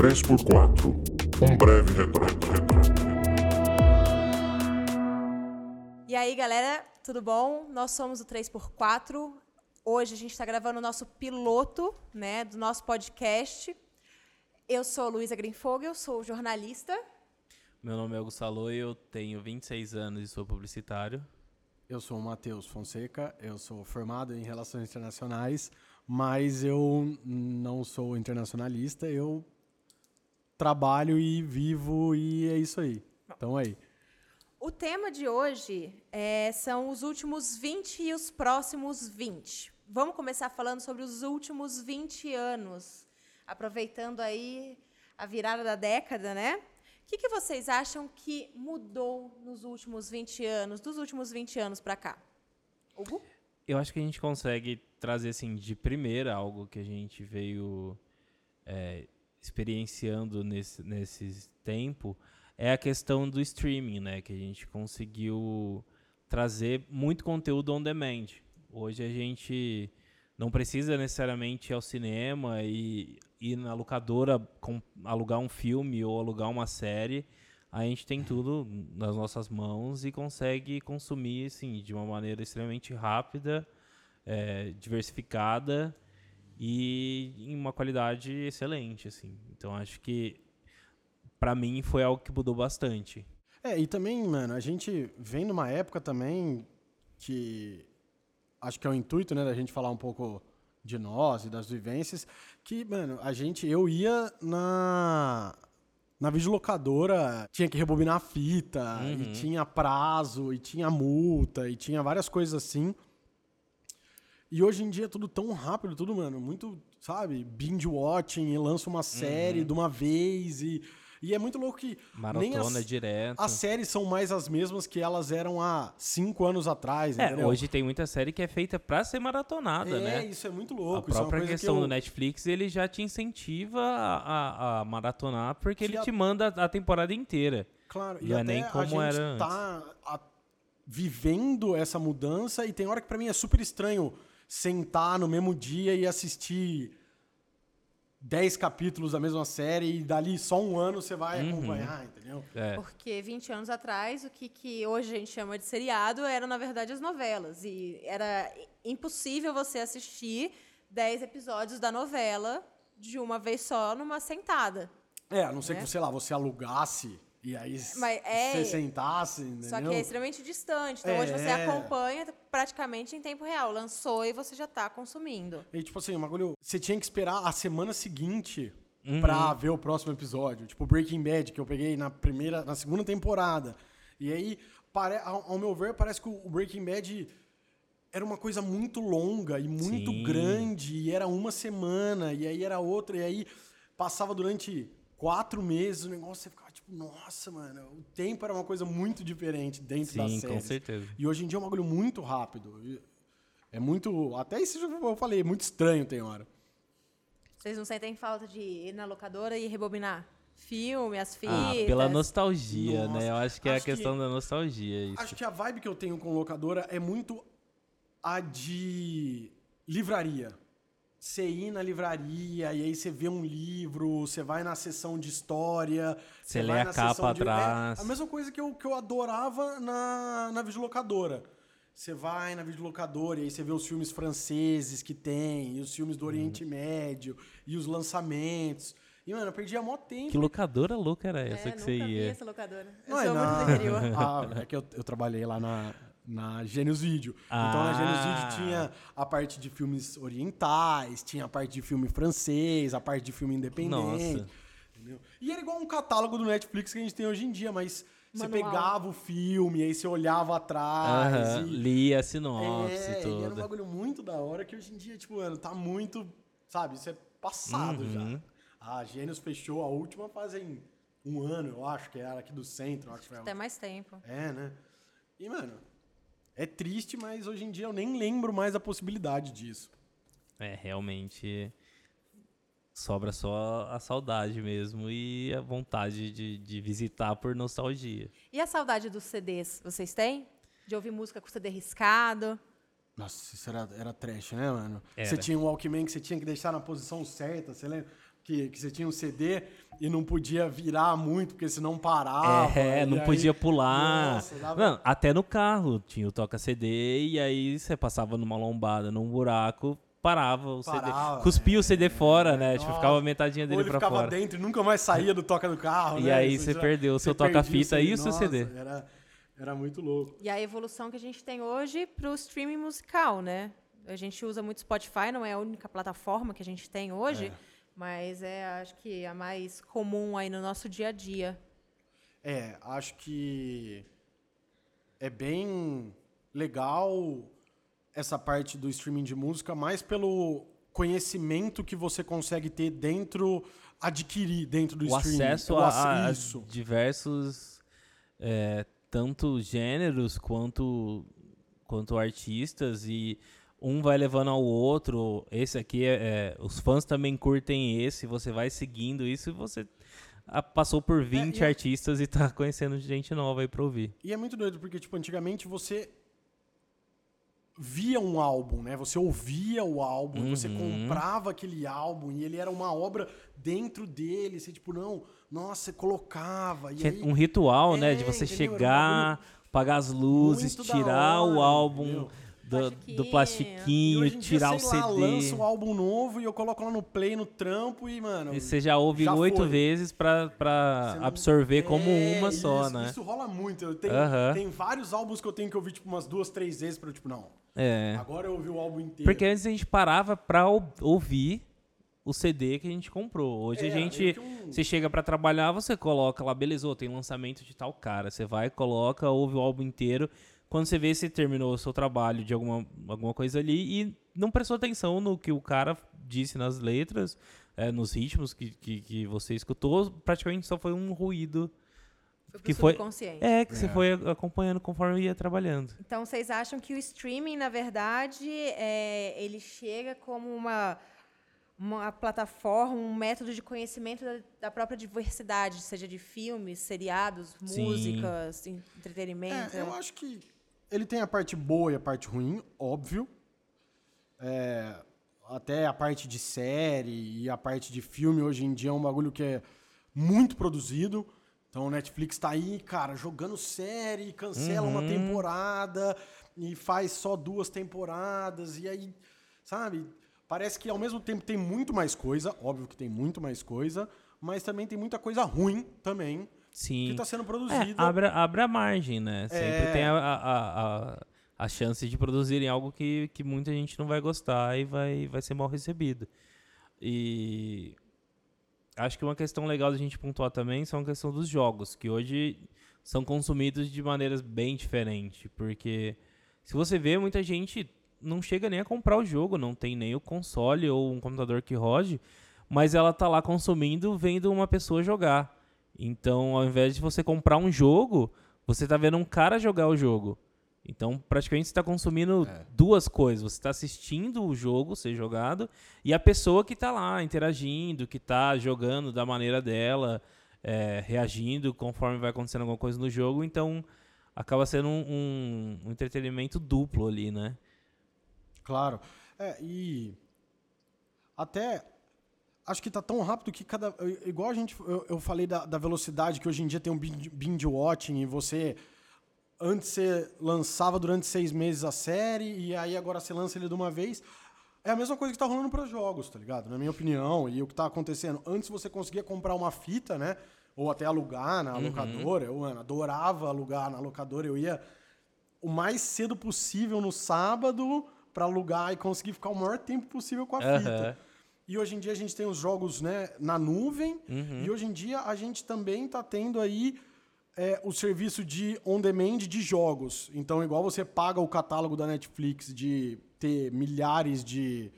3x4 Um breve retrato. E aí, galera, tudo bom? Nós somos o 3x4. Hoje a gente está gravando o nosso piloto né, do nosso podcast. Eu sou Luísa Grinfogel, sou jornalista. Meu nome é Augusto eu tenho 26 anos e sou publicitário. Eu sou o Matheus Fonseca, eu sou formado em Relações Internacionais, mas eu não sou internacionalista, eu trabalho e vivo e é isso aí. Então aí. O tema de hoje é, são os últimos 20 e os próximos 20. Vamos começar falando sobre os últimos 20 anos, aproveitando aí a virada da década, né? O que, que vocês acham que mudou nos últimos 20 anos, dos últimos 20 anos para cá? Hugo? Eu acho que a gente consegue trazer assim de primeira algo que a gente veio é, experienciando nesse, nesse tempo é a questão do streaming, né? Que a gente conseguiu trazer muito conteúdo on demand. Hoje a gente não precisa necessariamente ir ao cinema e ir na locadora com, alugar um filme ou alugar uma série. A gente tem tudo nas nossas mãos e consegue consumir assim, de uma maneira extremamente rápida, é, diversificada e em uma qualidade excelente. Assim. Então acho que para mim foi algo que mudou bastante. É, e também, mano, a gente vem numa época também que acho que é o intuito, né, da gente falar um pouco de nós e das vivências, que, mano, a gente, eu ia na na videolocadora, tinha que rebobinar a fita, uhum. e tinha prazo, e tinha multa, e tinha várias coisas assim. E hoje em dia é tudo tão rápido, tudo, mano, muito, sabe, binge watching, e lança uma série uhum. de uma vez e e é muito louco que. Maratona nem as, direto. As séries são mais as mesmas que elas eram há cinco anos atrás. É, entendeu? hoje tem muita série que é feita pra ser maratonada, é, né? É, isso é muito louco. A própria é questão que eu... do Netflix, ele já te incentiva a, a, a maratonar, porque que ele a... te manda a temporada inteira. Claro, e é nem como a gente era tá vivendo essa mudança e tem hora que para mim é super estranho sentar no mesmo dia e assistir 10 capítulos da mesma série e dali só um ano você vai uhum. acompanhar, entendeu? É. Porque 20 anos atrás, o que, que hoje a gente chama de seriado eram, na verdade, as novelas. E era impossível você assistir 10 episódios da novela de uma vez só numa sentada. É, a não ser né? que, sei lá, você alugasse e aí Mas é, você sentasse, entendeu? Só que é extremamente distante. Então é, hoje você acompanha praticamente em tempo real. Lançou e você já está consumindo. E tipo assim, o bagulho, você tinha que esperar a semana seguinte uhum. pra ver o próximo episódio. Tipo Breaking Bad, que eu peguei na primeira, na segunda temporada. E aí, pare, ao, ao meu ver, parece que o Breaking Bad era uma coisa muito longa e muito Sim. grande. E era uma semana, e aí era outra, e aí passava durante quatro meses, o negócio você ficava nossa, mano, o tempo era uma coisa muito diferente dentro Sim, da série. com certeza. E hoje em dia é um bagulho muito rápido. É muito. Até isso eu falei, muito estranho tem hora. Vocês não sentem falta de ir na locadora e rebobinar? Filme, as fitas. Ah, pela nostalgia, Nossa. né? Eu acho que é a questão que, da nostalgia. Isso. Acho que a vibe que eu tenho com locadora é muito a de livraria você ir na livraria e aí você vê um livro, você vai na sessão de história. Você lê a capa de... atrás. É a mesma coisa que eu, que eu adorava na, na videolocadora. Você vai na videolocadora e aí você vê os filmes franceses que tem, e os filmes do Oriente uhum. Médio, e os lançamentos. E, mano, eu perdia mó tempo. Que locadora louca era essa é, que você ia? Vi essa locadora. Eu Não, sou é muito na... interior. ah, é que eu, eu trabalhei lá na, na Gênios Video. Ah. Então na Gênios Video ah. tinha a parte de filmes orientais, tinha a parte de filme francês, a parte de filme independente. Nossa. Entendeu? E era igual um catálogo do Netflix que a gente tem hoje em dia, mas Manual. você pegava o filme, aí você olhava atrás. Uh -huh. e... Lia a sinopse é, e era um bagulho muito da hora que hoje em dia, tipo, mano, tá muito. Sabe, isso é passado uhum. já. A Gênios fechou a última fazem um ano, eu acho, que era aqui do centro. Acho que Até mais tempo. É, né? E, mano, é triste, mas hoje em dia eu nem lembro mais a possibilidade disso. É, realmente sobra só a saudade mesmo e a vontade de, de visitar por nostalgia. E a saudade dos CDs, vocês têm? De ouvir música com CD riscado? Nossa, isso era, era trash, né, mano? Era. Você tinha um Walkman que você tinha que deixar na posição certa, você lembra? Que, que você tinha um CD e não podia virar muito, porque senão parava. É, não aí- podia pular. Nossa, dava- Não, até no carro tinha o toca-CD e aí você passava numa lombada, num buraco, parava o Parava, CD. Cuspia o CD fora, né? Tipo, Nossa. ficava a metadinha Ou dele ele pra ficava fora. dentro e nunca mais saía do toca do carro, E né? aí você perdeu o seu toca-fita e o seu CD. Era, era muito louco. E a evolução que a gente tem hoje para o streaming musical, né? A gente usa muito Spotify, não é a única plataforma que a gente tem hoje, É. mas é, acho que, a mais comum aí no nosso dia a dia. É, acho que é bem legal essa parte do streaming de música, mais pelo conhecimento que você consegue ter dentro, adquirir dentro do o streaming. acesso O a, a- a isso. diversos é, tanto gêneros quanto quanto artistas e um vai levando ao outro esse aqui é, é, os fãs também curtem esse você vai seguindo isso e você ah, passou por 20 e eu- artistas e tá conhecendo gente nova aí pra ouvir E é muito doido, porque, tipo, antigamente você via um álbum, né? Você ouvia o álbum, você Uhum. comprava aquele álbum e ele era uma obra dentro dele. Você, tipo, não, nossa, você colocava. Aí, um ritual né É, de você entendeu? Chegar apagar as luzes tirar o hora, álbum entendeu? Do, do Plastiquinho. E plastiquinho hoje em dia, tirar o lá, CD lança um álbum novo e eu coloco lá no play, no trampo e, mano... E você já ouve oito vezes pra, pra não- absorver como É, uma só, isso, né? Isso rola muito. Eu tenho, Aham. tem vários álbuns que eu tenho que ouvir, tipo, umas duas, três vezes pra, eu, tipo, não, É. agora eu ouvi o álbum inteiro. Porque antes a gente parava pra ou- ouvir o CD que a gente comprou. Hoje a É, gente. meio que um- Você chega pra trabalhar, você coloca lá, beleza, tem lançamento de tal cara. Você vai, coloca, ouve o álbum inteiro. Quando você vê se terminou o seu trabalho de alguma, alguma coisa ali e não prestou atenção no que o cara disse nas letras, é, nos ritmos que, que, que você escutou, praticamente só foi um ruído. Foi Que foi-. É, que você É. foi acompanhando conforme ia trabalhando. Então, vocês acham que o streaming, na verdade, é, ele chega como uma, uma plataforma, um método de conhecimento da, da própria diversidade, seja de filmes, seriados, Sim. músicas, en- entretenimento? É, eu acho que ele tem a parte boa e a parte ruim, óbvio. É, até a parte de série e a parte de filme hoje em dia é um bagulho que é muito produzido. Então o Netflix tá aí, cara, jogando série, cancela uma temporada e faz só duas temporadas. E aí, sabe? Parece que ao mesmo tempo tem muito mais coisa, óbvio que tem muito mais coisa, mas também tem muita coisa ruim também Sim. que tá sendo É, abre a margem, né? Sempre É. tem a, a, a, a chance de produzirem algo que, que muita gente não vai gostar e vai, vai ser mal recebido. E acho que uma questão legal da gente pontuar também são a questão dos jogos, que hoje são consumidos de maneiras bem diferentes. Porque se você vê, muita gente não chega nem a comprar o jogo, não tem nem o console ou um computador que rode, mas ela tá lá consumindo vendo uma pessoa jogar. Então, ao invés de você comprar um jogo, você tá vendo um cara jogar o jogo. Então, praticamente você está consumindo É. duas coisas. Você está assistindo o jogo ser jogado e a pessoa que está lá interagindo, que está jogando da maneira dela, é, reagindo conforme vai acontecendo alguma coisa no jogo. Então, acaba sendo um, um- um entretenimento duplo ali, né? Claro. É, e até acho que tá tão rápido que cada. Igual a gente. Eu, eu falei da, da velocidade que hoje em dia tem um binge, watching e você. Antes você lançava durante seis meses a série e aí agora você lança ele de uma vez. É a mesma coisa que tá rolando para jogos, tá ligado? Na minha opinião, e o que tá acontecendo. Antes você conseguia comprar uma fita, né? Ou até alugar na locadora. Eu mano, adorava alugar na locadora. Eu ia o mais cedo possível no sábado para alugar e conseguir ficar o maior tempo possível com a Aham. fita. E hoje em dia a gente tem os jogos né, na nuvem. Uhum. E hoje em dia a gente também está tendo aí é, o serviço de on-demand de jogos. Então, igual você paga o catálogo da Netflix de ter milhares de,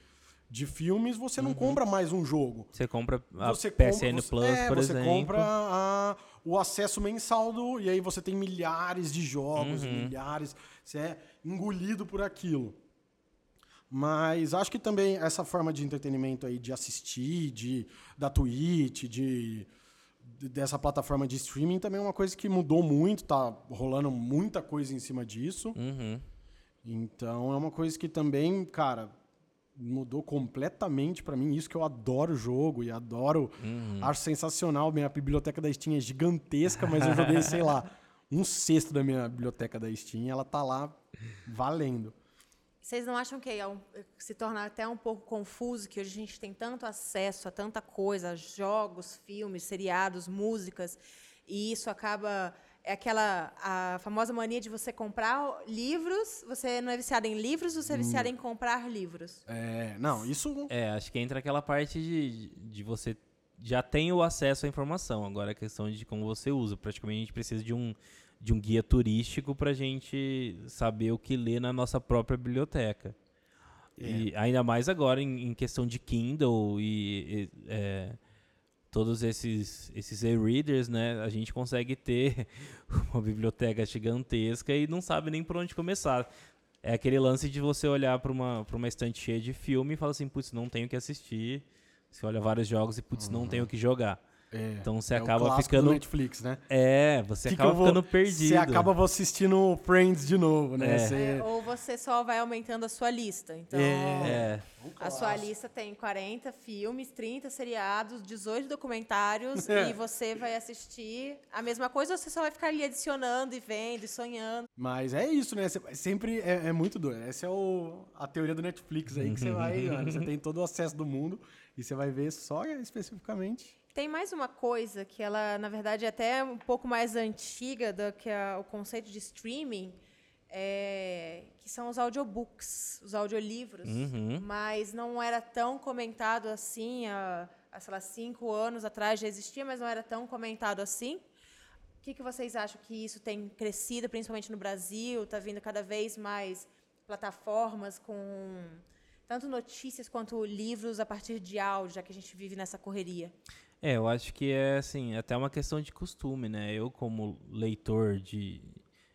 de filmes, você Uhum. não compra mais um jogo. Você compra a Você PSN compra, você- Plus, é, por você exemplo. compra a- o acesso mensal do. E aí você tem milhares de jogos, Uhum. milhares. Você é engolido por aquilo. Mas acho que também essa forma de entretenimento aí, de assistir, de, da Twitch, de, de- dessa plataforma de streaming, também é uma coisa que mudou muito, tá rolando muita coisa em cima disso. Uhum. Então é uma coisa que também, cara, mudou completamente pra mim. Isso que eu adoro o jogo e adoro. Acho sensacional. Minha biblioteca da Steam é gigantesca, mas eu joguei, sei lá, um sexto da minha biblioteca da Steam. Ela tá lá valendo. Vocês não acham que é um- se torna até um pouco confuso que hoje a gente tem tanto acesso a tanta coisa, jogos, filmes, seriados, músicas, e isso acaba é aquela a famosa mania de você comprar livros, você não é viciado em livros, você é viciado em comprar livros. É, não, isso. É, acho que entra aquela parte de, de você já tem o acesso à informação. Agora a questão de como você usa. Praticamente a gente precisa de um, de um guia turístico pra gente saber o que ler na nossa própria biblioteca. E ainda mais agora em, em questão de Kindle e, e, é, todos esses, esses e-readers, né? A gente consegue ter uma biblioteca gigantesca e não sabe nem por onde começar. É aquele lance de você olhar para uma, pra uma estante cheia de filme e falar assim, putz, não tenho o que assistir. Você olha vários jogos e, putz, não tenho o que jogar. É, Então você é o acaba ficando. do Netflix, né? É, você Que que acaba eu vou- ficando perdido. Você acaba vou assistindo Friends de novo, né? É. Você- É, ou você só vai aumentando a sua lista. Então, É, a sua lista tem 40 filmes, 30 seriados, 18 documentários É. e você vai assistir a mesma coisa ou você só vai ficar ali adicionando e vendo e sonhando. Mas é isso, né? Você- sempre é, é muito doido. Essa é o, a teoria do Netflix aí que você vai, mano, você tem todo o acesso do mundo e você vai ver só especificamente. Tem mais uma coisa que ela, na verdade, é até um pouco mais antiga do que a- o conceito de streaming, é, que são os audiobooks, os audiolivros. Uhum. Mas não era tão comentado assim há, há, sei lá, cinco anos atrás já existia, mas não era tão comentado assim. O que, que vocês acham que isso tem crescido, principalmente no Brasil? Está vindo cada vez mais plataformas com tanto notícias quanto livros a partir de áudio, já que a gente vive nessa correria. É, eu acho que é assim, até uma questão de costume, né? Eu, como leitor de,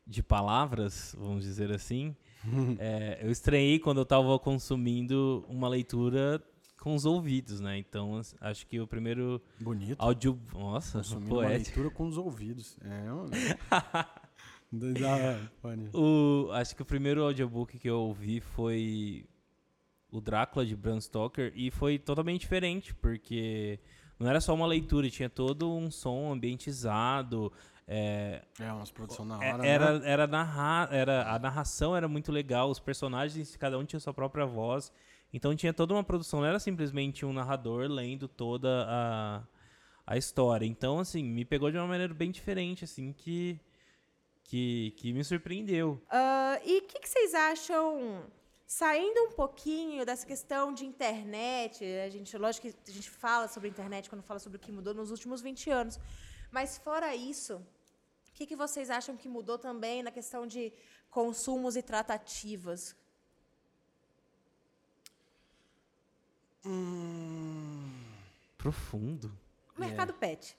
de palavras, vamos dizer assim, é, eu estranhei quando eu estava consumindo uma leitura com os ouvidos, né? Então, acho que o primeiro Bonito. áudio. Nossa, Consumindo uma poético. leitura com os ouvidos. É, mano. Dá, pane. O, acho que o primeiro audiobook que eu ouvi foi o Drácula de Bram Stoker e foi totalmente diferente, porque não era só uma leitura, tinha todo um som ambientizado, é, É, umas produções na é- hora, era, né? era, narrar, era a narração era muito legal, os personagens, cada um tinha sua própria voz. Então tinha toda uma produção, não era simplesmente um narrador lendo toda a, a história. Então, assim, me pegou de uma maneira bem diferente, assim, que, que, que me surpreendeu. Ah, e o que, que vocês acham, saindo um pouquinho dessa questão de internet, a gente, lógico que a gente fala sobre internet quando fala sobre o que mudou nos últimos 20 anos, mas fora isso, o que, que vocês acham que mudou também na questão de consumos e tratativas? Profundo. O mercado pet,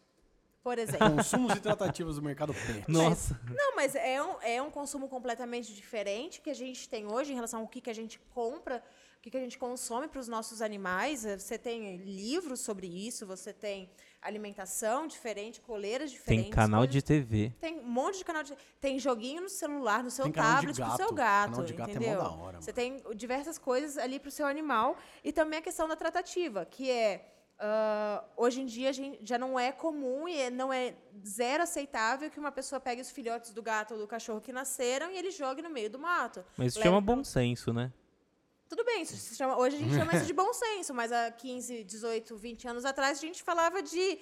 por exemplo. Consumos e tratativas do mercado pet. Nossa. Não, mas é um, é um consumo completamente diferente que a gente tem hoje em relação ao que, que a gente compra, o que, que a gente consome para os nossos animais. Eh, Você tem livros sobre isso, você tem alimentação diferente, coleiras diferentes. Tem canal coisas- de TV. Tem um monte de canal de. Tem joguinho no celular, no seu Tem tablet pro seu gato. Canal de gato é mó entendeu? da hora, Você tem diversas coisas ali pro seu animal. E também a questão da tratativa, que é. Ah, hoje em dia já não é comum e é- não é zero aceitável que uma pessoa pegue os filhotes do gato ou do cachorro que nasceram e ele jogue no meio do mato. Mas isso Leve chama pra- bom senso, né? Tudo bem, isso chama- hoje a gente chama isso de bom senso, mas há 15, 18, 20 anos atrás a gente falava de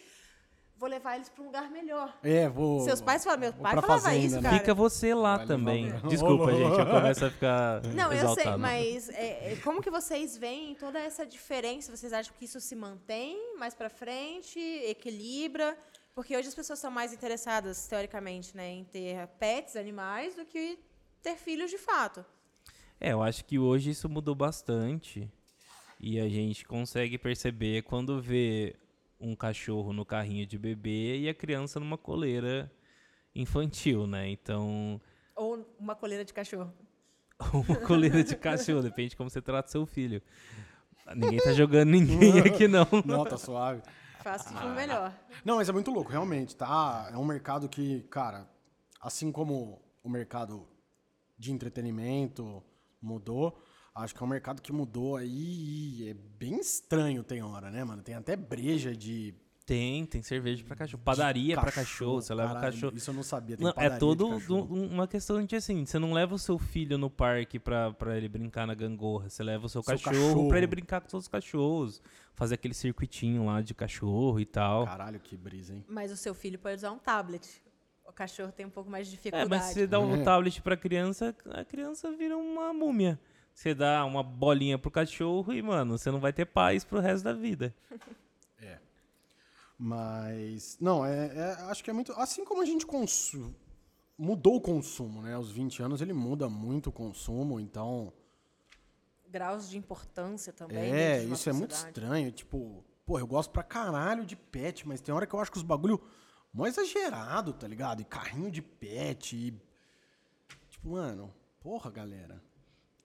vou levar eles para um lugar melhor. É, vou. Seus pais falavam, meu pai falava fazenda, isso, né? cara. Fica você lá Vai também. Desculpa, gente, eu começo a ficar Não, eu sei, exaltado. mas é, é, como que vocês veem toda essa diferença? Vocês acham que isso se mantém mais pra frente, equilibra? Porque hoje as pessoas são mais interessadas, teoricamente, né, em ter pets, animais, do que ter filhos de fato. É, eu acho que hoje isso mudou bastante. E a gente consegue perceber quando vê um cachorro no carrinho de bebê e a criança numa coleira infantil, né? Então, Ou uma coleira de cachorro. uma coleira de cachorro, depende de como você trata seu filho. Ninguém tá jogando ninguém aqui, não. Não, tá suave. Faço tipo melhor. Não, mas é muito louco, realmente, tá? É um mercado que, cara, assim como o mercado de entretenimento mudou, Acho que é um mercado que mudou aí e é bem estranho tem hora, né, mano? Tem até breja de Tem, tem cerveja pra cachorro. Padaria pra cachorro. Você leva caralho, cachorro. Isso eu não sabia. Tem Não, é todo do- uma questão de assim, você não leva o seu filho no parque pra, pra ele brincar na gangorra, você leva o seu, Seu cachorro, cachorro. pra ele brincar com seus cachorros, fazer aquele circuitinho lá de cachorro e tal. Caralho, que brisa, hein? Mas o seu filho pode usar um tablet. O cachorro tem um pouco mais de É, dificuldade. mas se você dá um É. tablet pra criança, a criança vira uma múmia. Você dá uma bolinha pro cachorro e, mano, você não vai ter paz pro resto da vida. Mas, não, é, é- acho que é muito. Assim como a gente consu- mudou o consumo, né? Aos 20 anos ele muda muito o consumo, então. Graus de importância também. é, isso é muito estranho. Tipo, pô, eu gosto pra caralho de pet, mas tem hora que eu acho que os bagulho mó exagerado, tá ligado? E carrinho de pet, e. Tipo, mano, porra, galera.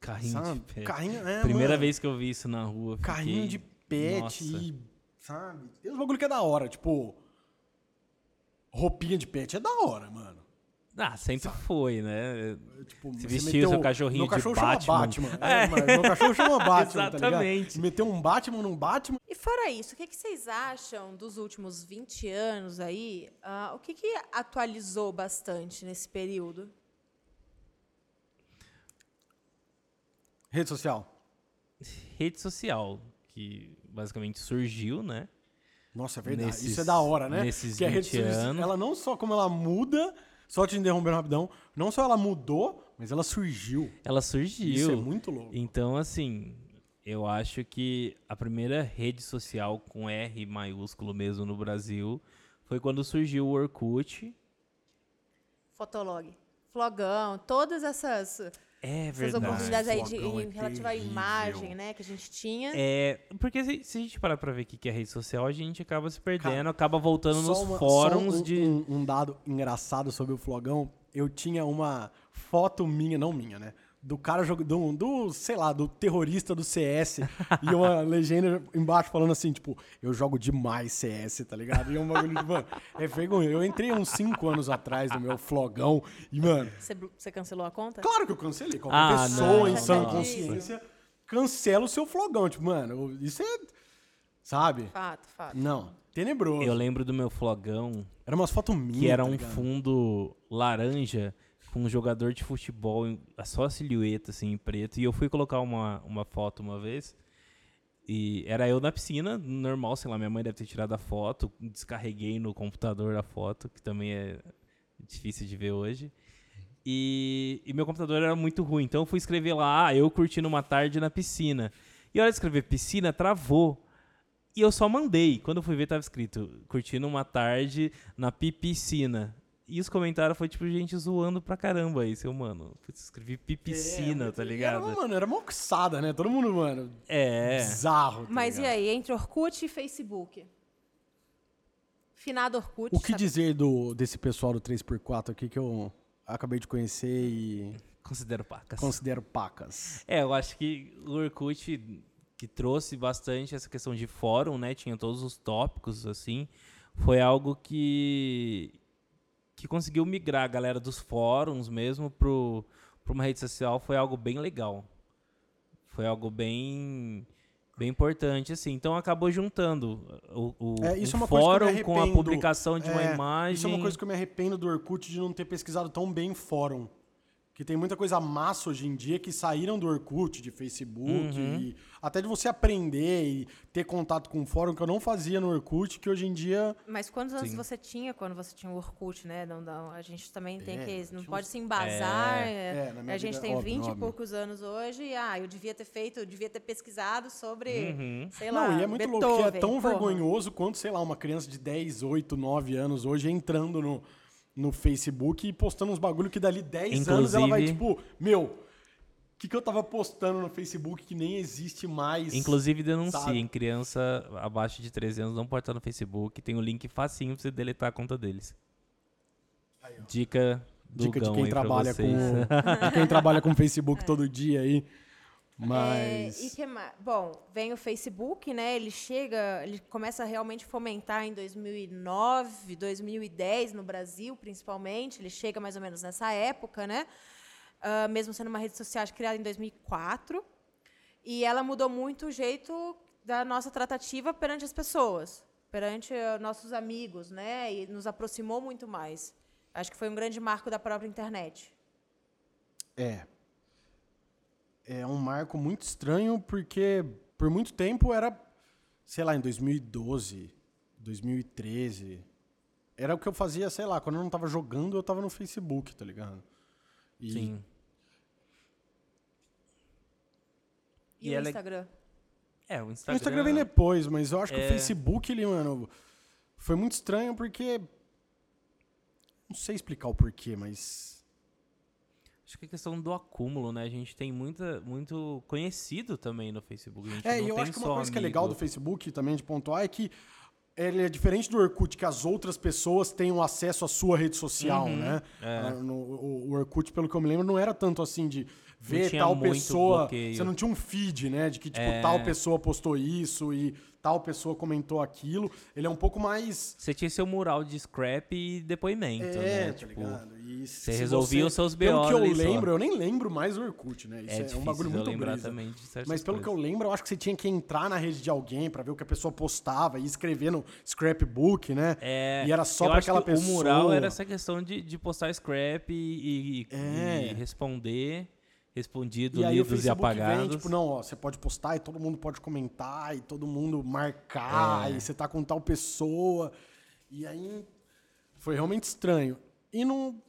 Carrinho sabe? de pet. Carrinho, é, Primeira mano, vez que eu vi isso na rua. eu Carrinho fiquei, de pet Nossa. e. Sabe? Tem uns bagulho que é da hora, tipo. Roupinha de pet é da hora, mano. Ah, sempre foi, né? Tipo, Se você vestiu meteu- seu cachorrinho meu cachorro de chama Batman. Batman. É, mas meu cachorro chama Batman, tá ligado? Exatamente. Meteu um Batman num Batman. E fora isso, o que, que vocês acham dos últimos 20 anos aí? Ah, o que, que atualizou bastante nesse período? Rede social. Rede social, que basicamente surgiu, né? Nossa, é verdade. Nesses- Isso é da hora, né? nesses que a rede 20 social, anos. ela não só como ela muda, só te interrompendo rapidão, não só ela mudou, mas ela surgiu. Ela surgiu. Isso é muito louco. Então, assim, eu acho que a primeira rede social com R maiúsculo mesmo no Brasil foi quando surgiu o Orkut. Fotolog, Flogão, todas essas, É essas verdade. oportunidades aí de, Flogão é em relativa à imagem, né, que a gente tinha. É, porque se, se a gente parar pra ver o que é rede social, a gente acaba se perdendo, acaba voltando Só nos uma- fóruns só um, de. Um, um dado engraçado sobre o Flogão. Eu tinha uma foto minha, não minha, né? Do cara jogando, do, do, sei lá, do terrorista do CS. e uma legenda embaixo falando assim, tipo, eu jogo demais CS, tá ligado? E é um bagulho de, mano, é vergonha. Eu entrei uns 5 anos atrás no meu Flogão e, mano, Você, você cancelou a conta? claro que eu cancelei. Qualquer Ah, pessoa não, em sã consciência cancela o seu Flogão. Tipo, mano, isso é. Sabe? Fato, fato. Não. Tenebroso. Eu lembro do meu flogão, Era umas fotos minhas. que era tá um fundo laranja um jogador de futebol, só a silhueta, assim, em preto. E eu fui colocar uma, uma foto uma vez. E era eu na piscina, normal, sei lá, minha mãe deve ter tirado a foto. Descarreguei no computador a foto, que também é difícil de ver hoje. E, e meu computador era muito ruim, então eu fui escrever lá, ah, eu curtindo uma tarde na piscina. E a hora de escrever piscina, travou. E eu só mandei. Quando eu fui ver, tava escrito, curtindo uma tarde na pipicina. E os comentários foi tipo gente zoando pra caramba aí, seu mano. Putz, escrevi pipicina, É, tá Era, ligado? mano, era moçada, né? Todo mundo, mano, É. bizarro. tá Mas e ligado? aí, entre Orkut e Facebook? Finado Orkut. O que sabe? dizer do, desse pessoal do 3x4 aqui que eu acabei de conhecer e Considero pacas. considero pacas? É, eu acho que o Orkut que trouxe bastante essa questão de fórum, né? Tinha todos os tópicos, assim. Foi algo que que conseguiu migrar a galera dos fóruns mesmo pro, pra uma rede social. Foi algo bem legal. Foi algo bem bem importante, assim. Então acabou juntando o, o, É, o é uma fórum com a publicação de uma É, imagem. Isso é uma coisa que eu me arrependo do Orkut de não ter pesquisado tão bem em fórum. Que tem muita coisa massa hoje em dia que saíram do Orkut, de Facebook, Uhum. e até de você aprender e ter contato com o fórum que eu não fazia no Orkut, que hoje em dia. Mas quantos anos Sim. você tinha quando você tinha o Orkut, né? Não, não, a gente também tem É, que. Não pode uns- se embasar. É, é, na minha a gente vida, tem óbvio, 20 e óbvio. poucos anos hoje. E, ah, eu devia ter feito, eu devia ter pesquisado sobre, Uhum. sei lá. não, e é muito louco, que é Beethoven, tão porra. vergonhoso quanto, sei lá, uma criança de 10, 8, 9 anos hoje entrando no, no Facebook e postando uns bagulho que dali 10 anos ela vai, Inclusive- tipo, meu, o que, que eu tava postando no Facebook que nem existe mais? Inclusive denunciem, criança abaixo de 13 anos não pode estar no Facebook, tem o link facinho pra você deletar a conta deles. Dica do Dica de quem aí trabalha com de quem trabalha com Facebook todo dia aí. Mas É, e que mais? Bom, vem o Facebook, né? Ele chega, ele começa a realmente fomentar em 2009, 2010 no Brasil, principalmente. Ele chega mais ou menos nessa época, né? Ah, mesmo sendo uma rede social criada em 2004. E ela mudou muito o jeito da nossa tratativa perante as pessoas, perante eh, nossos amigos, né? E nos aproximou muito mais. Acho que foi um grande marco da própria internet. É. É um marco muito estranho porque por muito tempo era, sei lá, em 2012, 2013. Era o que eu fazia, sei lá, quando eu não tava jogando, eu tava no Facebook, tá ligado? E Sim. E, E o ela- Instagram? É, o O Instagram. Instagram vem depois, mas eu acho que o É. Facebook, ele, mano, foi muito estranho porque. Não sei explicar o porquê, mas. Acho que é questão do acúmulo, né? A gente tem muita, muito conhecido também no Facebook. A É, e eu acho que uma coisa que é legal do amigo. Facebook também de pontuar é que ele é diferente do Orkut, que as outras pessoas tenham acesso à sua rede social, Uhum, né? é. Ah, no- o, Orkut, pelo que eu me lembro, não era tanto assim de ver tal pessoa. bloqueio. Você não tinha um feed, né? De que, tipo, É. tal pessoa postou isso e tal pessoa comentou aquilo. Ele é um pouco mais. Você tinha seu mural de scrap e depoimento, É, né? tá Tipo, ligado? E você se resolvia os seus Pelo BO que eu ali só. lembro, eu nem lembro mais o Orkut, né? Isso é é, difícil um bagulho muito lembrar brisa. também de certas Mas pelo que eu coisas. lembro, eu acho que você tinha que entrar na rede de alguém pra ver o que a pessoa postava e escrever no scrapbook, né? É, E era só pra aquela que pessoa. O mural era essa questão de, de postar scrap e, e- É. e responder, respondido, E aí o lidos e Facebook apagados. vem, tipo, não, ó, você pode postar e todo mundo pode comentar e todo mundo marcar É. e você tá com tal pessoa. E aí foi realmente estranho. E não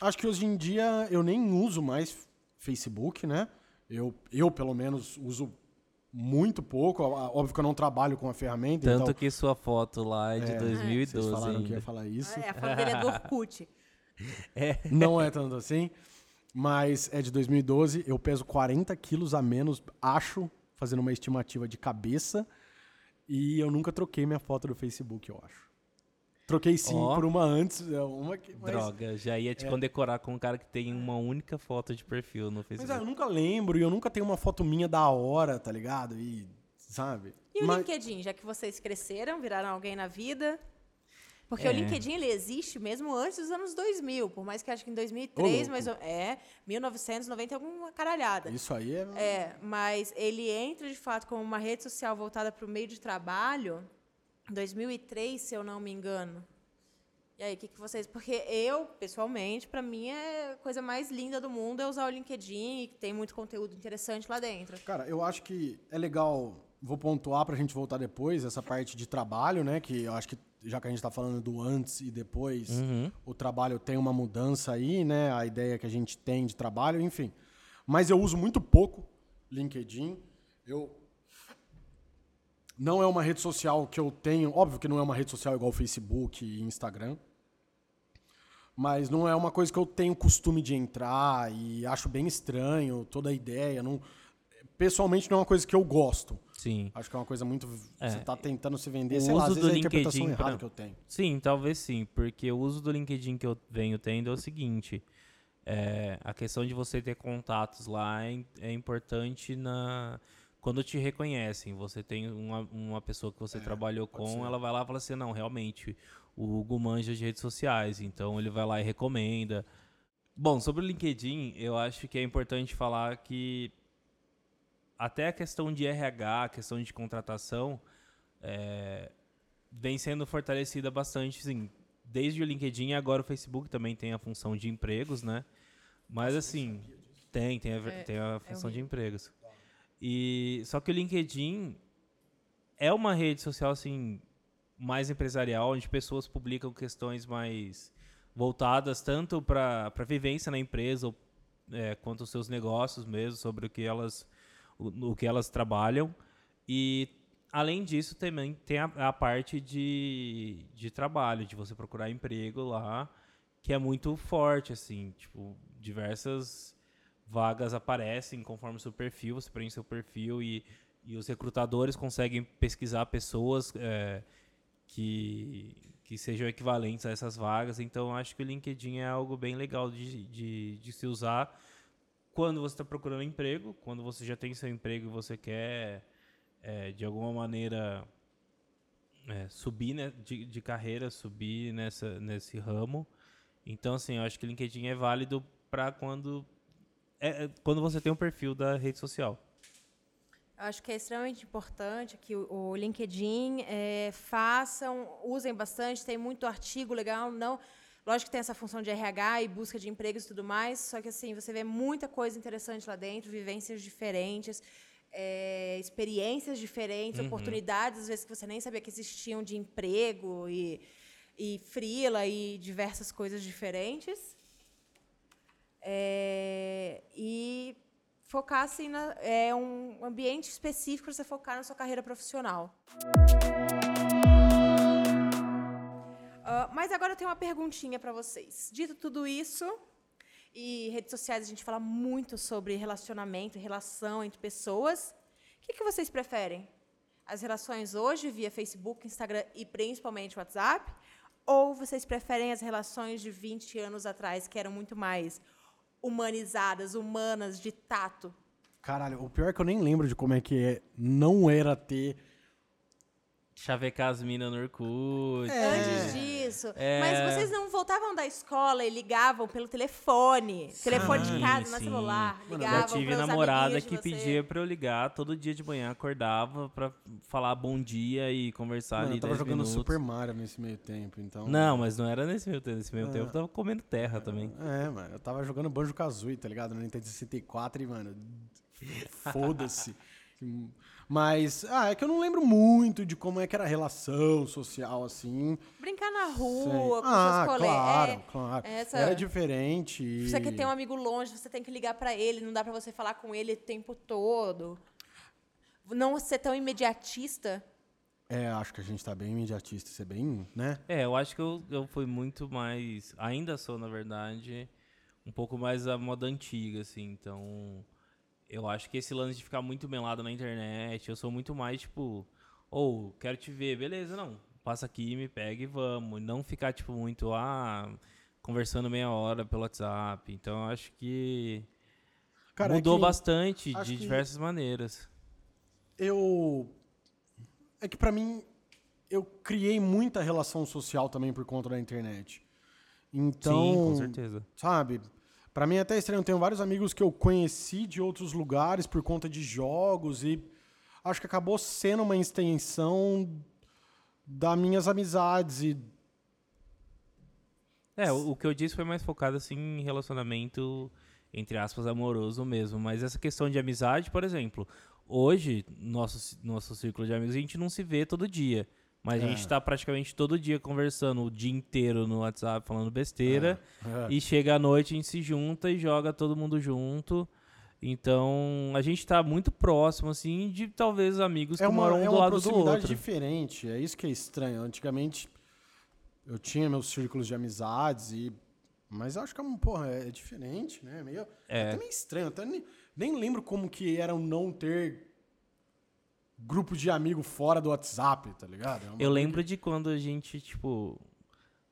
acho que hoje em dia eu nem uso mais Facebook, né? Eu, eu pelo menos uso muito pouco, óbvio que eu não trabalho com a ferramenta, Tanto então que sua foto lá é de É, 2012 vocês falaram que ainda. ia falar isso. É, a foto dele é do Orkut. Não é tanto assim, mas é de 2012. Eu peso 40 quilos a menos, acho, fazendo uma estimativa de cabeça. E eu nunca troquei minha foto do Facebook, eu acho. Troquei sim Ó. por uma antes, é, uma que. Mas, Droga, já ia te É. condecorar com um cara que tem uma única foto de perfil no mas Facebook. é, eu nunca lembro e eu nunca tenho uma foto minha da hora, tá ligado? E. Sabe? E o Mas- LinkedIn, já que vocês cresceram, viraram alguém na vida? Porque o É. LinkedIn ele existe mesmo antes dos anos 2000, por mais que acho que em 2003, Ô, mas é 1990 é alguma caralhada. Isso aí é. É, mas ele entra de fato como uma rede social voltada para o meio de trabalho em 2003, se eu não me engano. E aí, o que, que vocês. Porque eu, pessoalmente, para mim é a coisa mais linda do mundo é usar o LinkedIn e tem muito conteúdo interessante lá dentro. Cara, eu acho que é legal, vou pontuar pra gente voltar depois, essa parte de trabalho, né? Que eu acho que, já que a gente tá falando do antes e depois, Uhum. o trabalho tem uma mudança aí, né? A ideia que a gente tem de trabalho, enfim. Mas eu uso muito pouco LinkedIn. Eu. Não é uma rede social que eu tenho. Óbvio que não é uma rede social igual Facebook e Instagram. Mas não é uma coisa que eu tenho costume de entrar e acho bem estranho toda a ideia. Não, pessoalmente não é uma coisa que eu gosto. Sim. Acho que é uma coisa muito. É. Você tá tentando se vender, O sei lá, às uso vezes do é a interpretação LinkedIn errada pra- que eu tenho. Sim, talvez sim, porque o uso do LinkedIn que eu venho tendo é o seguinte: é, a questão de você ter contatos lá é, é importante na quando te reconhecem. Você tem uma, uma pessoa que você trabalhou com, ser. ela vai lá e fala assim: não, realmente, o Hugo manja de redes sociais, então ele vai lá e recomenda. Bom, sobre o LinkedIn, eu acho que é importante falar que até a questão de RH, a questão de contratação, é, vem sendo fortalecida bastante, sim. Desde o LinkedIn, agora o Facebook também tem a função de empregos, né? Mas assim, tem, tem a, É, tem a função de horrível. empregos. E só que o LinkedIn é uma rede social assim mais empresarial, onde pessoas publicam questões mais voltadas tanto para a vivência na empresa, ou, é, quanto os seus negócios mesmo, sobre o que elas o, que elas trabalham. E além disso, também tem a, a parte de, de trabalho, de você procurar emprego lá, que é muito forte, assim, tipo, diversas vagas aparecem conforme o seu perfil, você preenche seu perfil e, e os recrutadores conseguem pesquisar pessoas é, que, que sejam equivalentes a essas vagas. Então, acho que o LinkedIn é algo bem legal de, de, de se usar quando você está procurando emprego, quando você já tem seu emprego e você quer, é, de alguma maneira, é, subir né, de, de carreira, subir nessa, nesse ramo. Então, assim, eu acho que o LinkedIn é válido para quando, é, é, quando você tem um perfil da rede social. Eu acho que é extremamente importante que o, LinkedIn é, façam, usem bastante, tem muito artigo legal, não. Lógico que tem essa função de RH e busca de empregos e tudo mais, só que assim, você vê muita coisa interessante lá dentro, vivências diferentes, é, experiências diferentes, Uhum. oportunidades, às vezes, que você nem sabia que existiam de emprego e, e freela e diversas coisas diferentes. É, e focar assim na, é um ambiente específico para você focar na sua carreira profissional. Mas agora eu tenho uma perguntinha para vocês. Dito tudo isso, e redes sociais a gente fala muito sobre relacionamento, relação entre pessoas. O que, que vocês preferem? As relações hoje via Facebook, Instagram e principalmente WhatsApp? Ou vocês preferem as relações de 20 anos atrás, que eram muito mais humanizadas, humanas, de tato? Caralho, o pior é que eu nem lembro de como é que é, não era ter. Chavecar as minas no Orkut. Antes disso. É. Mas vocês não voltavam da escola e ligavam pelo telefone. Telefone de Sim, casa, é sim. celular. Mano, ligavam já tive namorada que pedia pra eu ligar todo dia de manhã, acordava pra falar bom dia e conversar Mano, ali eu tava 10 jogando minutos. Super Mario nesse meio tempo, então. Não, mas não era nesse meio tempo. Nesse meio Ah. tempo eu tava comendo terra também. É, mano, eu tava jogando Banjo Kazooie, tá ligado? No Nintendo 64 e, mano, foda-se. Mas, ah, é que eu não lembro muito de como é que era a relação social, assim. Brincar na rua, Sei. com ah, seus colegas. claro, É, claro. essa- Era diferente. e- Você quer ter um amigo longe, você tem que ligar pra ele, não dá pra você falar com ele o tempo todo. Não ser tão imediatista. É, acho que a gente tá bem imediatista, ser bem, né? É, eu acho que eu, eu fui muito mais. Ainda sou, na verdade, um pouco mais a moda antiga, assim. Então, eu acho que esse lance de ficar muito melado na internet, eu sou muito mais tipo. Ou, quero te ver, beleza, não. Passa aqui, me pega e vamos. Não ficar, tipo, muito, ah, conversando meia hora pelo WhatsApp. Então, eu acho que. Cara, é mudou que bastante de diversas maneiras. Eu. É que pra mim, eu criei muita relação social também por conta da internet. Então. Sim, com certeza. Sabe? Pra mim é até estranho. Eu tenho vários amigos que eu conheci de outros lugares por conta de jogos e acho que acabou sendo uma extensão das minhas amizades e É, o, o que eu disse foi mais focado assim em relacionamento entre aspas amoroso mesmo, mas essa questão de amizade, por exemplo, hoje nosso nosso círculo de amigos a gente não se vê todo dia, mas a É. gente tá praticamente todo dia conversando o dia inteiro no WhatsApp falando besteira É. e chega à noite a gente se junta e joga todo mundo junto. Então, a gente tá muito próximo assim de talvez amigos é que uma, moram um é do uma lado do outro. diferente. É isso que é estranho. Antigamente eu tinha meus círculos de amizades e mas acho que é um, porra, é diferente, né? Meio, é. É. até meio estranho. Até nem, nem lembro como que era o não ter grupo de amigo fora do WhatsApp, tá ligado? É Eu lembro de quando a gente, tipo,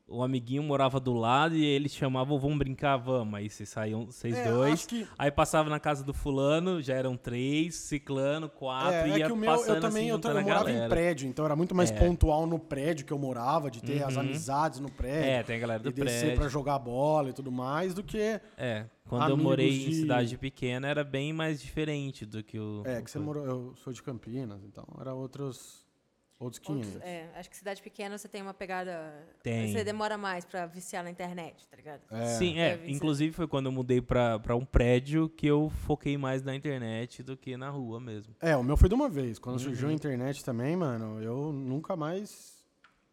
o amiguinho morava do lado e eles chamavam, vamos brincar, vamos. Aí vocês saíam, vocês É, dois. que- Aí passava na casa do fulano, já eram três, ciclano, quatro, É, é que o meu, passando eu também assim, eu, juntando eu morava em galera. prédio, então era muito mais É. pontual no prédio que eu morava, de ter as Uhum. amizades no prédio. É, tem a galera do e descer prédio. pra jogar bola e tudo mais, do que. É, quando eu morei em de- cidade pequena era bem mais diferente do que o... É, que você morou. Eu sou de Campinas, então era outros. Outros 500. Outros- é, acho que cidade pequena você tem uma pegada. Tem. Você demora mais pra viciar na internet, tá ligado? Sim, é. Deve ser. Inclusive foi quando eu mudei pra, pra um prédio que eu foquei mais na internet do que na rua mesmo. É, o meu foi de uma vez. Quando surgiu a Uhum. internet também, mano, eu nunca mais.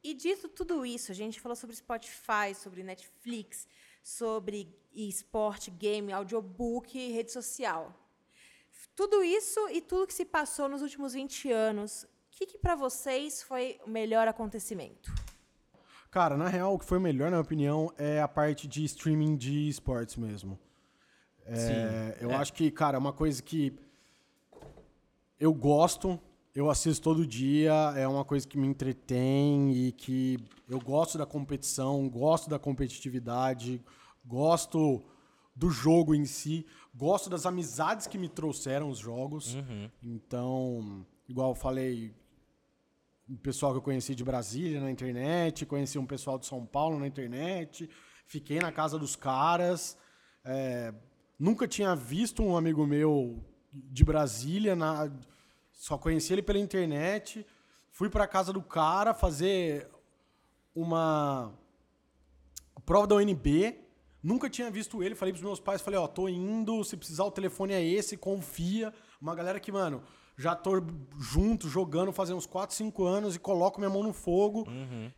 E dito tudo isso, a gente falou sobre Spotify, sobre Netflix, sobre esporte, game, audiobook, rede social. Tudo isso e tudo que se passou nos últimos 20 anos, que, que para vocês foi o melhor acontecimento? Cara, na real, o que foi melhor, na minha opinião, é a parte de streaming de esportes mesmo. É, Sim, eu é. acho que, cara, é uma coisa que eu gosto, eu assisto todo dia, é uma coisa que me entretém e que eu gosto da competição, gosto da competitividade, gosto do jogo em si, gosto das amizades que me trouxeram os jogos. Uhum. Então, igual eu falei, pessoal que eu conheci de Brasília na internet, conheci um pessoal de São Paulo na internet, fiquei na casa dos caras. é, nunca tinha visto um amigo meu de Brasília na- só conheci ele pela internet. Fui pra casa do cara fazer uma prova da UNB. Nunca tinha visto ele. Falei pros meus pais, falei, ó, tô indo, se precisar o telefone é esse, confia. Uma galera que, mano, já tô junto, jogando, fazendo uns 4, 5 anos e coloco minha mão no fogo.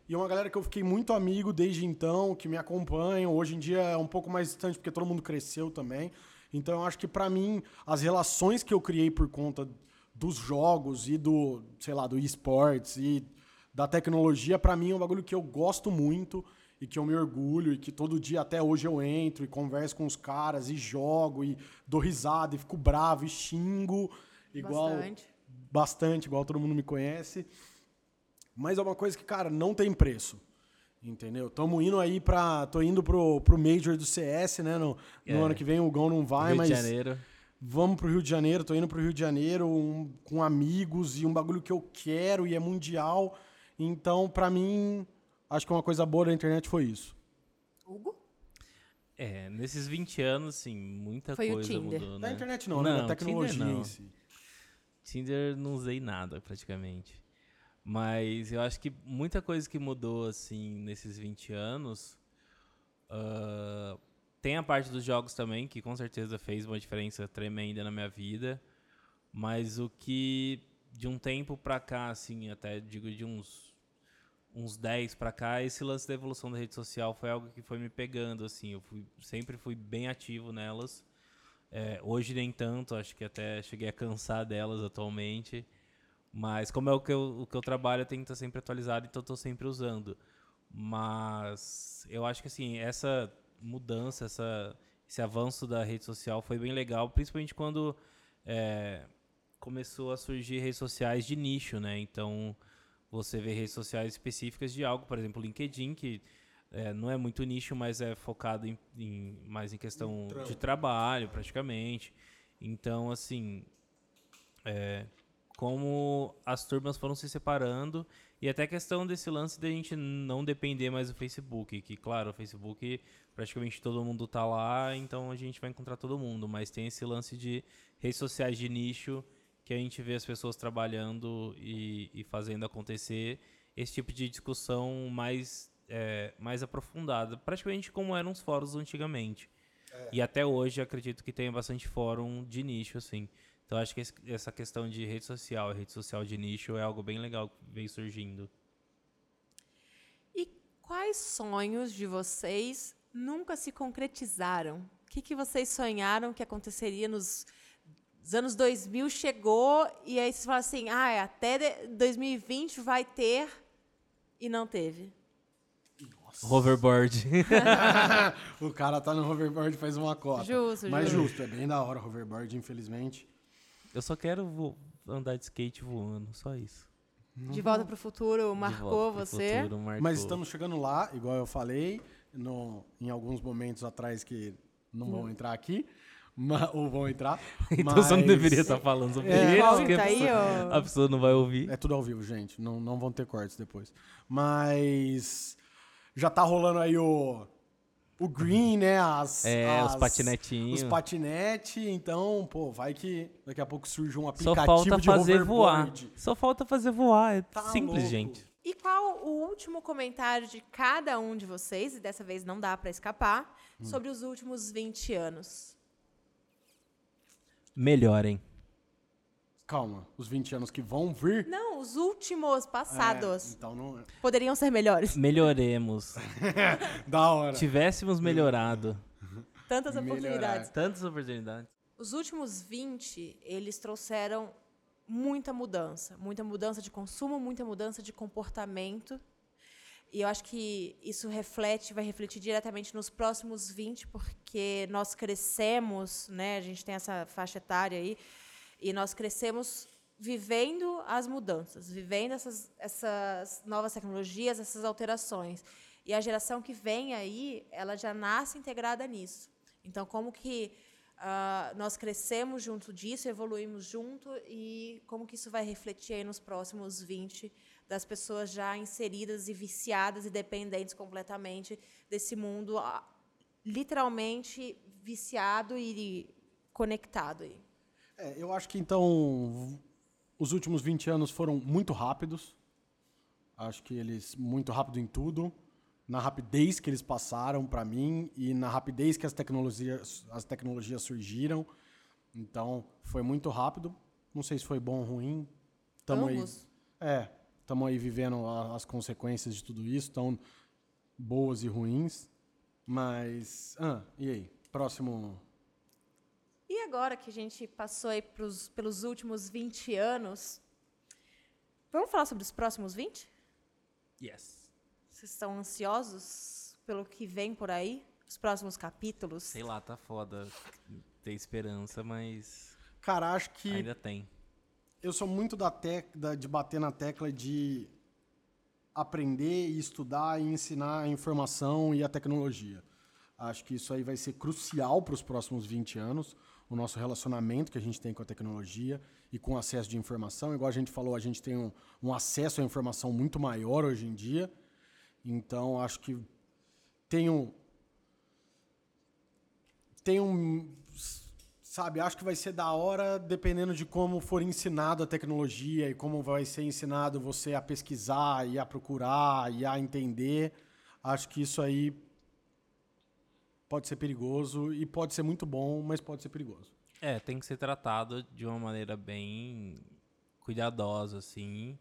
E é uma galera que eu fiquei muito amigo desde então, que me acompanham. Hoje em dia é um pouco mais distante, porque todo mundo cresceu também. Então eu acho que pra mim, as relações que eu criei por conta dos jogos e do, sei lá, do esportes e da tecnologia, pra mim é um bagulho que eu gosto muito e que eu me orgulho e que todo dia até hoje eu entro e converso com os caras e jogo e dou risada e fico bravo e xingo igual Bastante. bastante, igual todo mundo me conhece. Mas é uma coisa que, cara, não tem preço. Entendeu? Tamo indo aí pra. Tô indo pro, pro Major do CS, né? No, no É. ano que vem o Gão não vai, Rio mas. de Janeiro. Vamos pro Rio de Janeiro, tô indo pro Rio de Janeiro um- com amigos e um bagulho que eu quero e é mundial. Então, pra mim, acho que uma coisa boa da internet foi isso. Hugo? É, nesses 20 anos, assim, muita Foi o coisa Tinder. mudou, Da né? internet não, né? Da tecnologia não. em si. Tinder não usei nada, praticamente. Mas eu acho que muita coisa que mudou, assim, nesses 20 anos. ah, tem a parte dos jogos também, que com certeza fez uma diferença tremenda na minha vida. Mas o que, de um tempo pra cá, assim, até digo de uns, uns 10 pra cá, esse lance da evolução da rede social foi algo que foi me pegando, assim. Eu fui, sempre fui bem ativo nelas. É, hoje nem tanto, acho que até cheguei a cansar delas atualmente. Mas como é o que eu, o que eu trabalho, eu tenho que estar sempre atualizado, então estou sempre usando. Mas eu acho que assim, essa mudança, essa, esse avanço da rede social foi bem legal, principalmente quando é, começou a surgir redes sociais de nicho, né? Então você vê redes sociais específicas de algo, por exemplo, LinkedIn, que é, não é muito nicho, mas é focado em, em- mais em questão de trabalho, praticamente. Então, assim, é, como as turmas foram se separando e até a questão desse lance da gente não depender mais do Facebook, que claro, o Facebook praticamente todo mundo tá lá, então a gente vai encontrar todo mundo, mas tem esse lance de redes sociais de nicho que a gente vê as pessoas trabalhando e, e fazendo acontecer esse tipo de discussão mais é, mais aprofundada, praticamente como eram os fóruns antigamente. E até hoje acredito que tem bastante fórum de nicho, assim. Então acho que esse- essa questão de rede social, rede social de nicho é algo bem legal que veio surgindo. E quais sonhos de vocês nunca se concretizaram? O que, que vocês sonharam que aconteceria nos os anos 2000 chegou e aí vocês falam assim, ah, é, até de- 2020 vai ter e não teve. Hoverboard. o cara tá no hoverboard faz uma cota. Justo, Mas justo. justo, é bem da hora o hoverboard, infelizmente. Eu só quero vo- andar de skate voando, só isso. De volta para o futuro marcou pro você? futuro, marcou. Mas estamos chegando lá, igual eu falei, no, em alguns momentos atrás que não vão entrar aqui, ma- ou vão entrar. Então você não mas- deveria estar falando sobre É, isso, Volta que a aí, pessoa, ó. a pessoa não vai ouvir. É tudo ao vivo, gente. Não, não vão ter cortes depois. Mas já tá rolando aí o, o green, né? As, É, os as- patinetinhos. Os patinete. Então, pô, vai que daqui a pouco surge um Só aplicativo falta de fazer voar. Só falta fazer voar. É Tá simples, louco. gente. E qual o último comentário de cada um de vocês, e dessa vez não dá para escapar, Hum. sobre os últimos 20 anos? Melhorem. Calma, os 20 anos que vão vir. Não, os últimos passados. É, então não. Poderiam ser melhores. Melhoremos. Da hora. Tivéssemos melhorado. Tantas Melhorar. oportunidades. Tantas oportunidades. Os últimos 20, eles trouxeram muita mudança. Muita mudança de consumo, muita mudança de comportamento. E eu acho que isso reflete, vai refletir diretamente nos próximos 20, porque nós crescemos, né? A gente tem essa faixa etária aí, e nós crescemos vivendo as mudanças, vivendo essas, essas novas tecnologias, essas alterações. E a geração que vem aí, ela já nasce integrada nisso. Então, como que ah, nós crescemos junto disso, evoluímos junto, e como que isso vai refletir aí nos próximos 20 das pessoas já inseridas e viciadas e dependentes completamente desse mundo ah, literalmente viciado e conectado aí. É, eu acho que então os últimos 20 anos foram muito rápidos. Acho que eles muito rápido em tudo, na rapidez que eles passaram para mim e na rapidez que as tecnologias as tecnologias surgiram. Então, foi muito rápido. Não sei se foi bom ou ruim. Tamo Ambos. aí. É, estamos aí vivendo a- as consequências de tudo isso, tão boas e ruins. Mas, ah, e aí? Próximo agora que a gente passou aí pros, pelos últimos 20 anos, vamos falar sobre os próximos 20? Yes. Vocês estão ansiosos pelo que vem por aí? Os próximos capítulos? Sei lá, tá foda ter esperança, mas Cara, acho que ainda tem. eu sou muito da tec da- de bater na tecla de aprender e estudar e ensinar a informação e a tecnologia. Acho que isso aí vai ser crucial para os próximos 20 anos, o nosso relacionamento que a gente tem com a tecnologia e com o acesso de informação. Igual a gente falou, a gente tem um, um acesso à informação muito maior hoje em dia. Então, acho que tem um, tem um. Sabe, acho que vai ser da hora dependendo de como for ensinado a tecnologia e como vai ser ensinado você a pesquisar e a procurar e a entender. Acho que isso aí pode ser perigoso e pode ser muito bom, mas pode ser perigoso. É, tem que ser tratado de uma maneira bem cuidadosa, assim.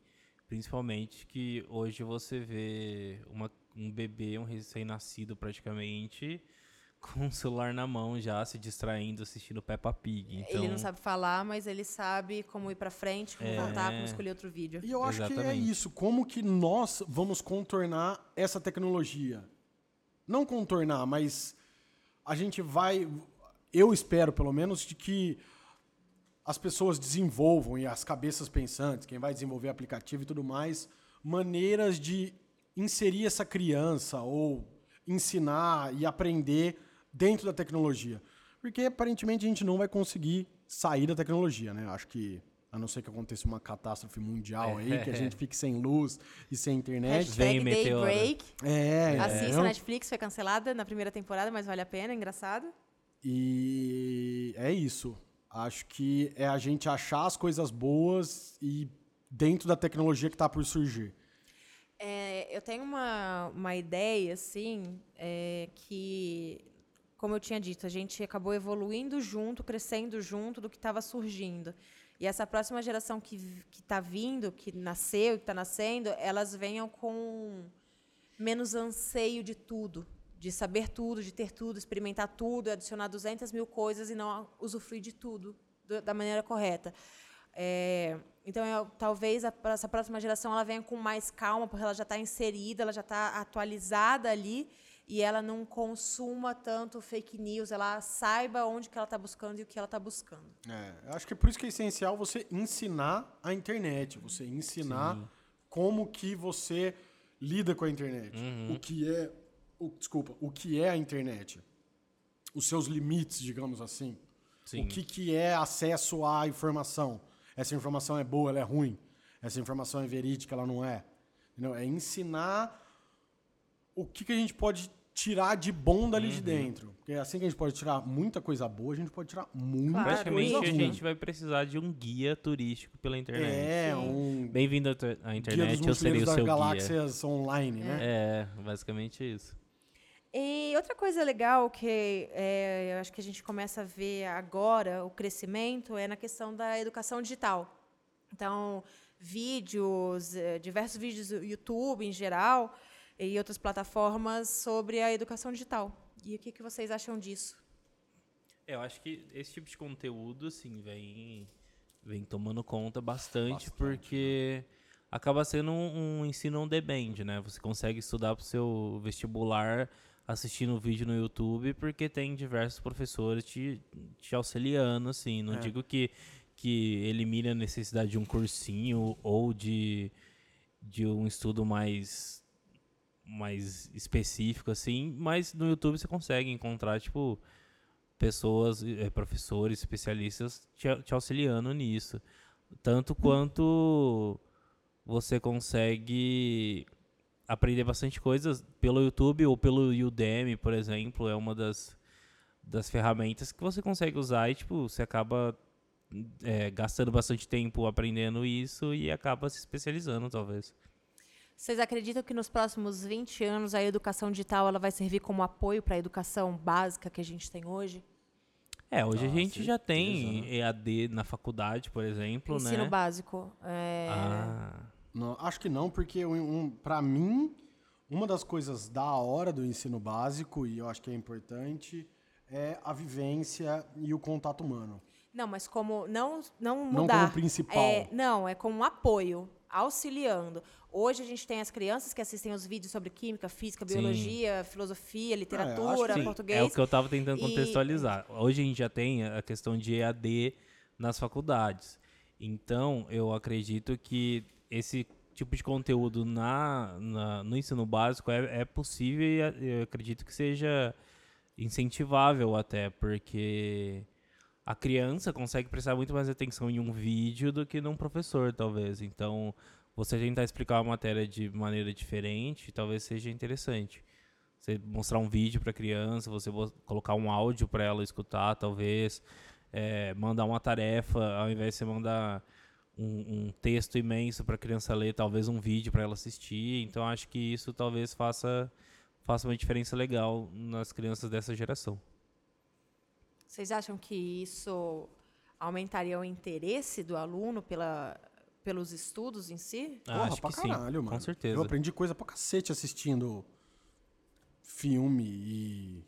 Principalmente que hoje você vê uma, um bebê, um recém-nascido praticamente, com o celular na mão já, se distraindo, assistindo Peppa Pig. Então, Ele não sabe falar, mas ele sabe como ir pra frente, como É. voltar, como escolher outro vídeo. E eu acho que é Exatamente. isso. Como que nós vamos contornar essa tecnologia? Não contornar, mas a gente vai. Eu espero, pelo menos, de que as pessoas desenvolvam, e as cabeças pensantes, quem vai desenvolver aplicativo e tudo mais, maneiras de inserir essa criança ou ensinar e aprender dentro da tecnologia. Porque aparentemente a gente não vai conseguir sair da tecnologia, né? Acho que, a não ser que aconteça uma catástrofe mundial aí, que a gente fique sem luz e sem internet. Vem. Daybreak. É, Assista, entendeu? Netflix foi cancelada na primeira temporada, mas vale a pena, engraçado. E é isso. Acho que é a gente achar as coisas boas e dentro da tecnologia que está por surgir. É, eu tenho uma, uma ideia, assim, é, que, como eu tinha dito, a gente acabou evoluindo junto, crescendo junto do que estava surgindo. E essa próxima geração que está vindo, que nasceu, que está nascendo, elas venham com menos anseio de tudo, de saber tudo, de ter tudo, experimentar tudo, adicionar 200 mil coisas e não usufruir de tudo do- da maneira correta. É, então, eu- talvez a, essa próxima geração ela venha com mais calma, porque ela já está inserida, ela já está atualizada ali e ela não consuma tanto fake news, ela saiba onde que ela está buscando e o que ela está buscando. É, eu acho que é por isso que é essencial você ensinar a internet, você ensinar como que você lida com a internet, o que é, o, desculpa, o que é a internet, os seus limites, digamos assim, Sim. o que que é acesso à informação. Essa informação é boa, ela é ruim. Essa informação é verídica, ela não é. Entendeu? É ensinar o que, que a gente pode tirar de bom dali de dentro. Porque é assim que a gente pode tirar muita coisa boa, a gente pode tirar muita Claro. Praticamente coisa a gente vai precisar de um guia turístico pela internet. É, um Bem-vindo à ter- à guia internet, dos eu serei o das seu guia. galáxias online, né? É, basicamente isso. E outra coisa legal que é, eu acho que a gente começa a ver agora o crescimento é na questão da educação digital. Então, vídeos, eh, diversos vídeos do YouTube em geral e outras plataformas sobre a educação digital. E o que, que vocês acham disso? É, eu acho que esse tipo de conteúdo, assim, vem, vem tomando conta bastante, porque acaba sendo um, um ensino on demand, né? Você consegue estudar pro seu vestibular assistindo vídeo no YouTube, porque tem diversos professores te, te auxiliando, assim. Não É. digo que, que elimine a necessidade de um cursinho ou de, de um estudo mais mais específico assim, mas no YouTube você consegue encontrar tipo pessoas, eh, professores, especialistas te, te auxiliando nisso. Tanto quanto você consegue aprender bastante coisas pelo YouTube ou pelo Udemy, por exemplo, é uma das, das ferramentas que você consegue usar e tipo, você acaba é, gastando bastante tempo aprendendo isso e acaba se especializando, talvez. Vocês acreditam que nos próximos 20 anos a educação digital ela vai servir como apoio para a educação básica que a gente tem hoje? É, hoje Ah, a gente já tem certeza, EAD na faculdade, por exemplo, Ensino né? básico. É, Ah, Não, acho que não, porque um, um, para mim, uma das coisas da hora do ensino básico, e eu acho que é importante, é a vivência e o contato humano. Não, mas como não não Não mudar. como principal. É, não, é como um apoio, auxiliando. Hoje a gente tem as crianças que assistem os vídeos sobre química, física, Sim. biologia, filosofia, acho literatura, sim, português. é o que eu estava tentando E- contextualizar. Hoje a gente já tem a questão de EAD nas faculdades. Então, eu acredito que esse tipo de conteúdo na, na- no ensino básico é, é possível e a- eu acredito que seja incentivável até, porque a criança consegue prestar muito mais atenção em um vídeo do que num professor, talvez. Então, você tentar explicar uma matéria de maneira diferente, talvez seja interessante. Você mostrar um vídeo para a criança, você colocar um áudio para ela escutar, talvez. É, mandar uma tarefa, ao invés de você mandar um, um texto imenso para a criança ler, talvez um vídeo para ela assistir. Então, acho que isso talvez faça, faça uma diferença legal nas crianças dessa geração. Vocês acham que isso aumentaria o interesse do aluno pela, pelos estudos em si? Ah, Porra, acho pra que sim, caralho, mano. com certeza. Eu aprendi coisa pra cacete assistindo filme e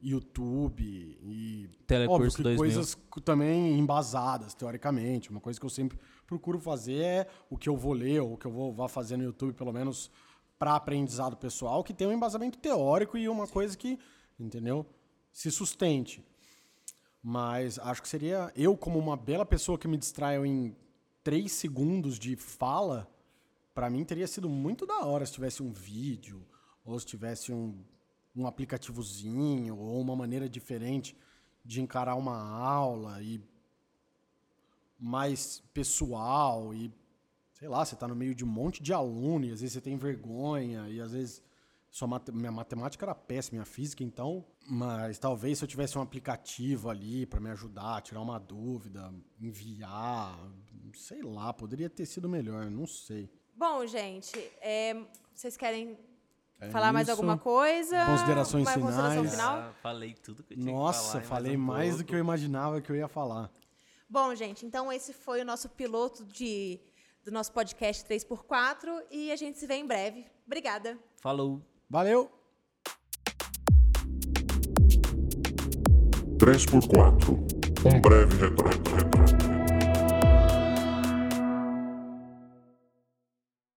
YouTube e Telecurso óbvio que 2000. coisas também embasadas teoricamente. Uma coisa que eu sempre procuro fazer é o que eu vou ler ou o que eu vou vá fazer no YouTube, pelo menos para aprendizado pessoal, que tem um embasamento teórico e uma coisa que, entendeu? Se sustente. Mas acho que seria eu como uma bela pessoa que me distraio em três segundos de fala, pra mim teria sido muito da hora se tivesse um vídeo ou se tivesse um, um aplicativozinho ou uma maneira diferente de encarar uma aula e mais pessoal e sei lá, você tá no meio de um monte de aluno e às vezes você tem vergonha e às vezes sua mate- minha matemática era péssima, minha física então, mas talvez se eu tivesse um aplicativo ali pra me ajudar, tirar uma dúvida, enviar, sei lá, poderia ter sido melhor, não sei. Bom, gente, é, vocês querem É falar mais isso. alguma coisa? Considerações finais. final? Ah, falei tudo que eu tinha Nossa, que falar. falei um mais do que eu imaginava que eu ia falar. Bom, gente, então esse foi o nosso piloto de, do nosso podcast 3x4 e a gente se vê em breve. Obrigada. Falou. Valeu! 3x4. Um breve retorno.